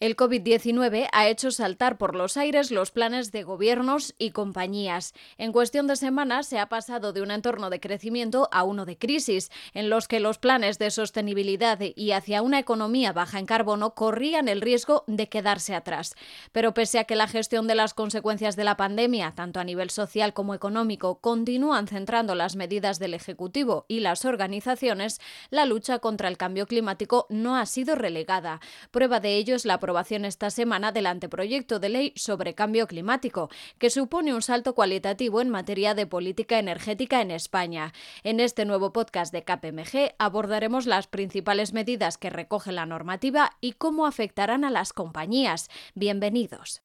El COVID-19 ha hecho saltar por los aires los planes de gobiernos y compañías. En cuestión de semanas se ha pasado de un entorno de crecimiento a uno de crisis, en los que los planes de sostenibilidad y hacia una economía baja en carbono corrían el riesgo de quedarse atrás. Pero pese a que la gestión de las consecuencias de la pandemia, tanto a nivel social como económico, continúan centrando las medidas del Ejecutivo y las organizaciones, la lucha contra el cambio climático no ha sido relegada. Prueba de ello es la aprobación esta semana del anteproyecto de ley sobre cambio climático, que supone un salto cualitativo en materia de política energética en España. En este nuevo podcast de KPMG abordaremos las principales medidas que recoge la normativa y cómo afectarán a las compañías. Bienvenidos.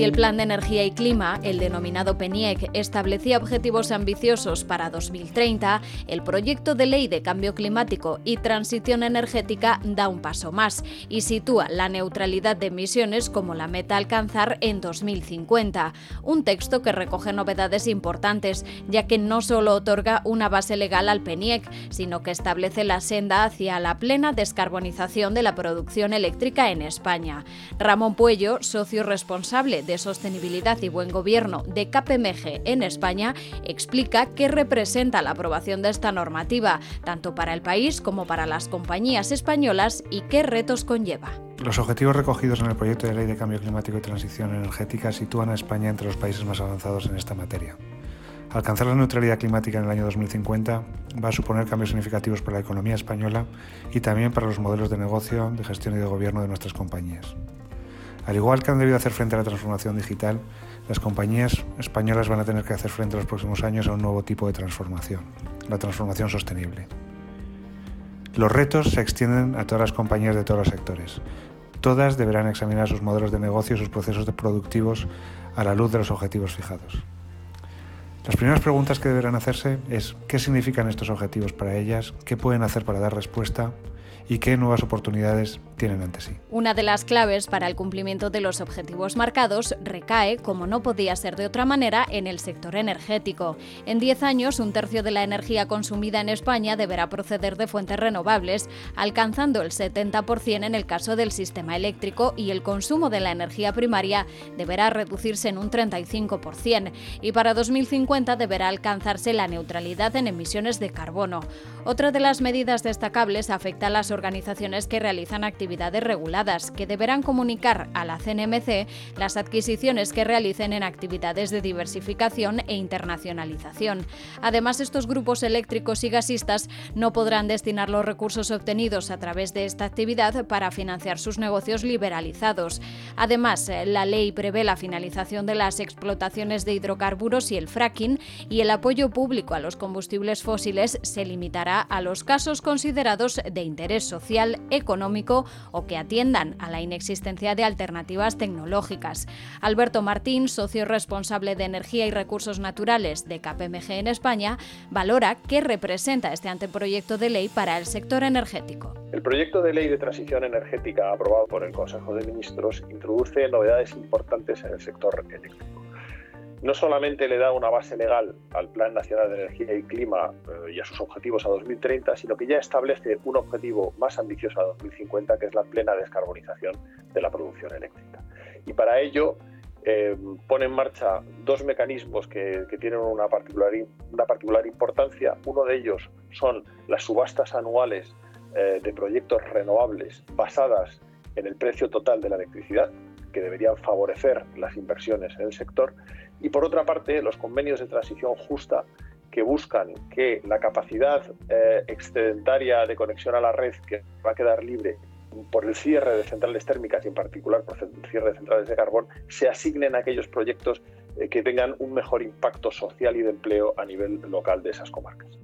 Si el Plan de Energía y Clima, el denominado PENIEC, establecía objetivos ambiciosos para 2030, el proyecto de ley de cambio climático y transición energética da un paso más y sitúa la neutralidad de emisiones como la meta a alcanzar en 2050. Un texto que recoge novedades importantes, ya que no solo otorga una base legal al PENIEC, sino que establece la senda hacia la plena descarbonización de la producción eléctrica en España. Ramón Puello, socio responsable de Sostenibilidad y Buen Gobierno de KPMG en España explica qué representa la aprobación de esta normativa, tanto para el país como para las compañías españolas y qué retos conlleva. Los objetivos recogidos en el proyecto de ley de cambio climático y transición energética sitúan a España entre los países más avanzados en esta materia. Alcanzar la neutralidad climática en el año 2050 va a suponer cambios significativos para la economía española y también para los modelos de negocio, de gestión y de gobierno de nuestras compañías. Al igual que han debido hacer frente a la transformación digital, las compañías españolas van a tener que hacer frente en los próximos años a un nuevo tipo de transformación, la transformación sostenible. Los retos se extienden a todas las compañías de todos los sectores. Todas deberán examinar sus modelos de negocio y sus procesos productivos a la luz de los objetivos fijados. Las primeras preguntas que deberán hacerse es qué significan estos objetivos para ellas, qué pueden hacer para dar respuesta y qué nuevas oportunidades tienen ante sí. Una de las claves para el cumplimiento de los objetivos marcados recae, como no podía ser de otra manera, en el sector energético. En 10 años, un tercio de la energía consumida en España deberá proceder de fuentes renovables, alcanzando el 70% en el caso del sistema eléctrico y el consumo de la energía primaria deberá reducirse en un 35% y para 2050 deberá alcanzarse la neutralidad en emisiones de carbono. Otra de las medidas destacables afecta a las organizaciones que realizan actividades reguladas, que deberán comunicar a la CNMC las adquisiciones que realicen en actividades de diversificación e internacionalización. Además, estos grupos eléctricos y gasistas no podrán destinar los recursos obtenidos a través de esta actividad para financiar sus negocios liberalizados. Además, la ley prevé la finalización de las explotaciones de hidrocarburos y el fracking y el apoyo público a los combustibles fósiles se limitará a los casos considerados de interés social, económico o que atiendan a la inexistencia de alternativas tecnológicas. Alberto Martín, socio responsable de Energía y Recursos Naturales de KPMG en España, valora qué representa este anteproyecto de ley para el sector energético. El proyecto de ley de transición energética aprobado por el Consejo de Ministros introduce novedades importantes en el sector eléctrico no solamente le da una base legal al Plan Nacional de Energía y Clima eh, y a sus objetivos a 2030, sino que ya establece un objetivo más ambicioso a 2050, que es la plena descarbonización de la producción eléctrica. Y para ello eh, pone en marcha dos mecanismos que, tienen una particular, una particular importancia. Uno de ellos son las subastas anuales eh, de proyectos renovables basadas en el precio total de la electricidad, que deberían favorecer las inversiones en el sector y por otra parte los convenios de transición justa que buscan que la capacidad eh, excedentaria de conexión a la red que va a quedar libre por el cierre de centrales térmicas y en particular por el cierre de centrales de carbón se asignen a aquellos proyectos eh, que tengan un mejor impacto social y de empleo a nivel local de esas comarcas.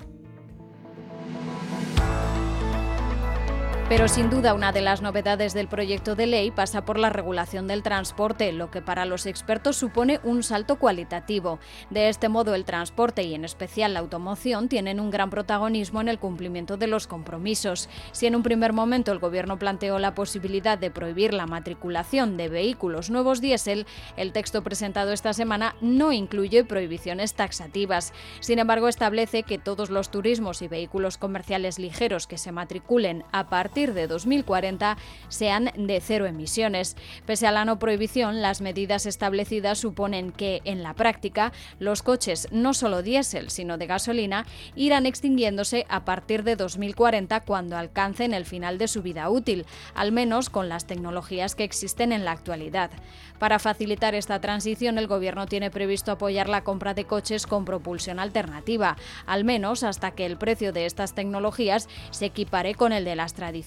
Pero sin duda una de las novedades del proyecto de ley pasa por la regulación del transporte, lo que para los expertos supone un salto cualitativo. De este modo el transporte y en especial la automoción tienen un gran protagonismo en el cumplimiento de los compromisos. Si en un primer momento el gobierno planteó la posibilidad de prohibir la matriculación de vehículos nuevos diésel, el texto presentado esta semana no incluye prohibiciones taxativas. Sin embargo, establece que todos los turismos y vehículos comerciales ligeros que se matriculen a partir de 2040 sean de cero emisiones. Pese a la no prohibición, las medidas establecidas suponen que, en la práctica, los coches no solo diésel, sino de gasolina, irán extinguiéndose a partir de 2040 cuando alcancen el final de su vida útil, al menos con las tecnologías que existen en la actualidad. Para facilitar esta transición, el Gobierno tiene previsto apoyar la compra de coches con propulsión alternativa, al menos hasta que el precio de estas tecnologías se equipare con el de las tradicionales.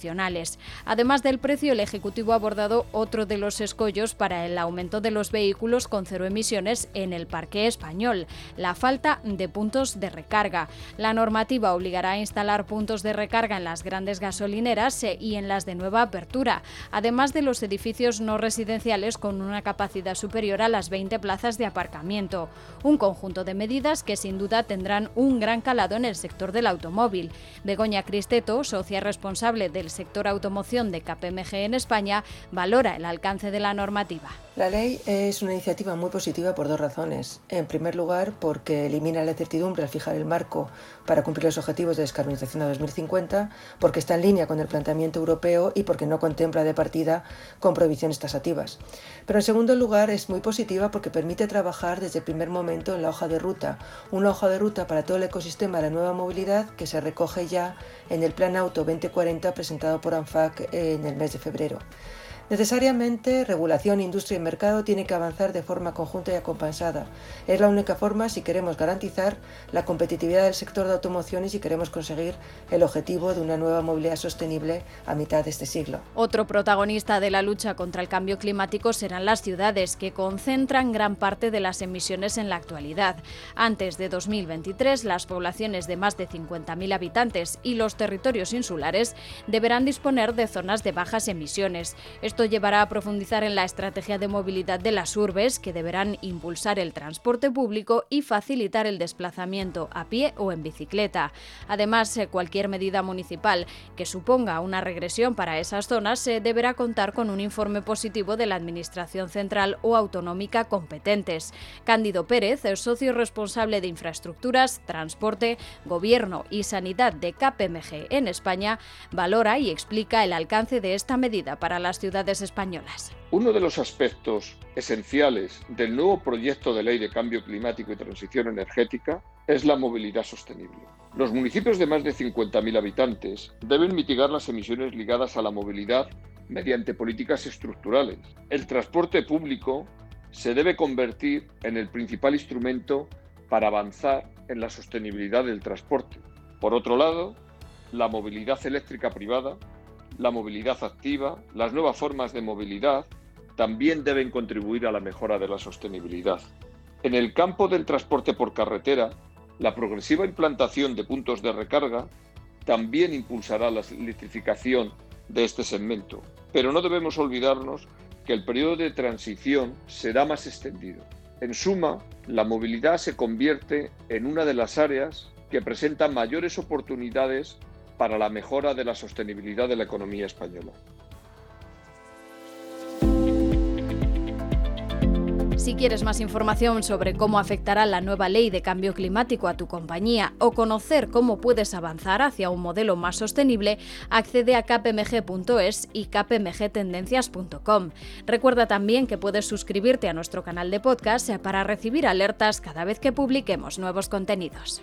Además del precio, el Ejecutivo ha abordado otro de los escollos para el aumento de los vehículos con cero emisiones en el parque español, la falta de puntos de recarga. La normativa obligará a instalar puntos de recarga en las grandes gasolineras eh, y en las de nueva apertura, además de los edificios no residenciales con una capacidad superior a las 20 plazas de aparcamiento. Un conjunto de medidas que sin duda tendrán un gran calado en el sector del automóvil. Begoña Cristeto, socia responsable del sector automoción de KPMG en España, valora el alcance de la normativa. La ley es una iniciativa muy positiva por dos razones. En primer lugar, porque elimina la incertidumbre al fijar el marco para cumplir los objetivos de descarbonización a 2050, porque está en línea con el planteamiento europeo y porque no contempla de partida con prohibiciones tasativas. Pero en segundo lugar, es muy positiva porque permite trabajar desde el primer momento en la hoja de ruta, una hoja de ruta para todo el ecosistema de la nueva movilidad que se recoge ya en el Plan Auto 2040 presentado por ANFAC en el mes de febrero. Necesariamente, regulación, industria y mercado tienen que avanzar de forma conjunta y acompasada. Es la única forma si queremos garantizar la competitividad del sector de automoción y si queremos conseguir el objetivo de una nueva movilidad sostenible a mitad de este siglo. Otro protagonista de la lucha contra el cambio climático serán las ciudades, que concentran gran parte de las emisiones en la actualidad. Antes de 2023, las poblaciones de más de 50.000 habitantes y los territorios insulares deberán disponer de zonas de bajas emisiones. Llevará a profundizar en la estrategia de movilidad de las urbes, que deberán impulsar el transporte público y facilitar el desplazamiento a pie o en bicicleta. Además, eh, cualquier medida municipal que suponga una regresión para esas zonas se deberá contar con un informe positivo de la Administración central o autonómica competentes. Cándido Pérez, el socio responsable de infraestructuras, transporte, gobierno y sanidad de KPMG en España, valora y explica el alcance de esta medida para las ciudades españolas. Uno de los aspectos esenciales del nuevo proyecto de ley de cambio climático y transición energética es la movilidad sostenible. Los municipios de más de 50.000 habitantes deben mitigar las emisiones ligadas a la movilidad mediante políticas estructurales. El transporte público se debe convertir en el principal instrumento para avanzar en la sostenibilidad del transporte. Por otro lado, la movilidad eléctrica privada la movilidad activa, las nuevas formas de movilidad, también deben contribuir a la mejora de la sostenibilidad. En el campo del transporte por carretera, la progresiva implantación de puntos de recarga también impulsará la electrificación de este segmento, pero no debemos olvidarnos que el periodo de transición será más extendido. En suma, la movilidad se convierte en una de las áreas que presentan mayores oportunidades para la mejora de la sostenibilidad de la economía española. Si quieres más información sobre cómo afectará la nueva ley de cambio climático a tu compañía o conocer cómo puedes avanzar hacia un modelo más sostenible, accede a kpmg.es y kpmgtendencias.com. Recuerda también que puedes suscribirte a nuestro canal de podcast para recibir alertas cada vez que publiquemos nuevos contenidos.